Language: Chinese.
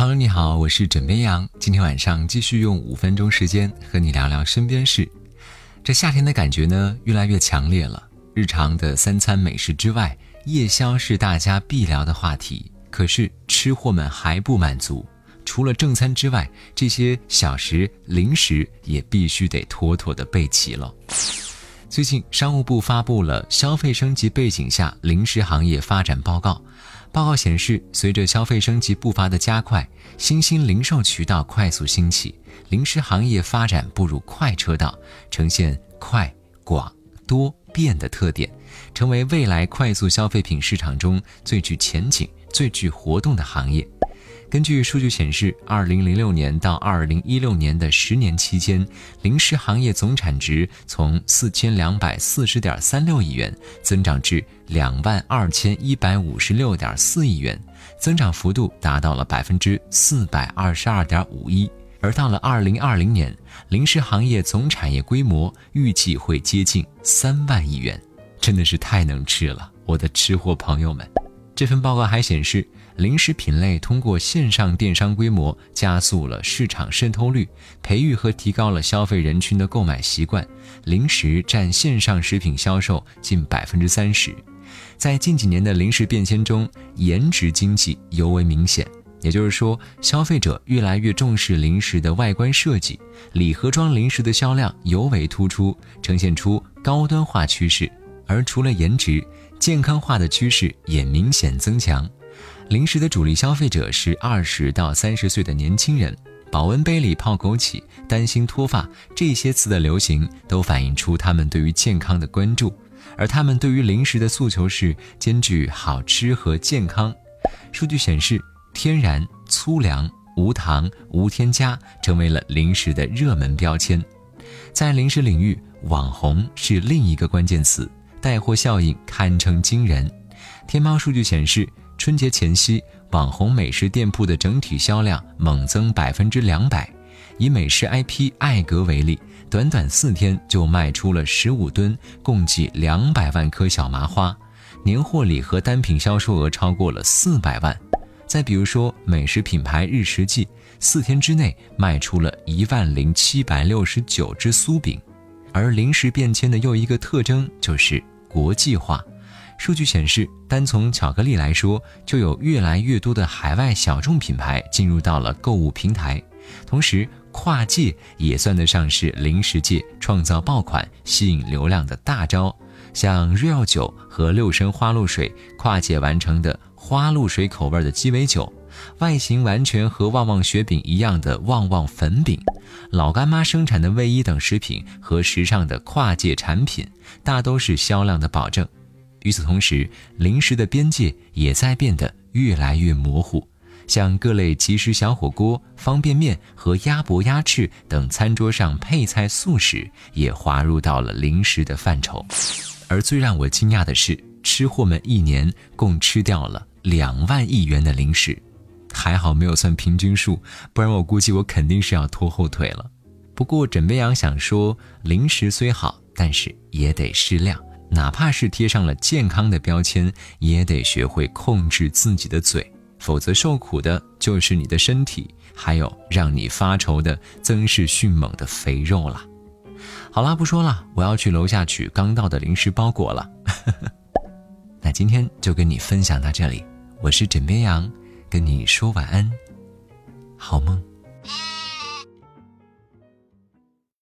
Hello，你好，我是枕边羊。今天晚上继续用五分钟时间和你聊聊身边事。这夏天的感觉呢，越来越强烈了。日常的三餐美食之外，夜宵是大家必聊的话题。可是吃货们还不满足，除了正餐之外，这些小食零食也必须得妥妥的备齐了。最近，商务部发布了消费升级背景下零食行业发展报告。报告显示，随着消费升级步伐的加快，新兴零售渠道快速兴起，零食行业发展步入快车道，呈现快、广、多、变的特点，成为未来快速消费品市场中最具前景、最具活动的行业。根据数据显示，二零零六年到二零一六年的十年期间，零食行业总产值从四千两百四十点三六亿元增长至两万二千一百五十六点四亿元，增长幅度达到了百分之四百二十二点五一。而到了二零二零年，零食行业总产业规模预计会接近三万亿元，真的是太能吃了，我的吃货朋友们！这份报告还显示。零食品类通过线上电商规模加速了市场渗透率，培育和提高了消费人群的购买习惯。零食占线上食品销售近百分之三十。在近几年的零食变迁中，颜值经济尤为明显。也就是说，消费者越来越重视零食的外观设计，礼盒装零食的销量尤为突出，呈现出高端化趋势。而除了颜值，健康化的趋势也明显增强。零食的主力消费者是二十到三十岁的年轻人，保温杯里泡枸杞，担心脱发，这些词的流行都反映出他们对于健康的关注，而他们对于零食的诉求是兼具好吃和健康。数据显示，天然、粗粮、无糖、无添加成为了零食的热门标签。在零食领域，网红是另一个关键词，带货效应堪称惊人。天猫数据显示。春节前夕，网红美食店铺的整体销量猛增百分之两百。以美食 IP 艾格为例，短短四天就卖出了十五吨，共计两百万颗小麻花，年货礼盒单品销售额超过了四百万。再比如说，美食品牌日食记，四天之内卖出了一万零七百六十九只酥饼。而零食变迁的又一个特征就是国际化。数据显示，单从巧克力来说，就有越来越多的海外小众品牌进入到了购物平台。同时，跨界也算得上是零食界创造爆款、吸引流量的大招。像 Real 酒和六神花露水跨界完成的花露水口味的鸡尾酒，外形完全和旺旺雪饼一样的旺旺粉饼，老干妈生产的卫衣等食品和时尚的跨界产品，大都是销量的保证。与此同时，零食的边界也在变得越来越模糊，像各类即食小火锅、方便面和鸭脖、鸭翅等餐桌上配菜速食也划入到了零食的范畴。而最让我惊讶的是，吃货们一年共吃掉了两万亿元的零食，还好没有算平均数，不然我估计我肯定是要拖后腿了。不过枕边羊想说，零食虽好，但是也得适量。哪怕是贴上了健康的标签，也得学会控制自己的嘴，否则受苦的就是你的身体，还有让你发愁的增势迅猛的肥肉了。好啦，不说了，我要去楼下取刚到的零食包裹了。那今天就跟你分享到这里，我是枕边羊，跟你说晚安，好梦。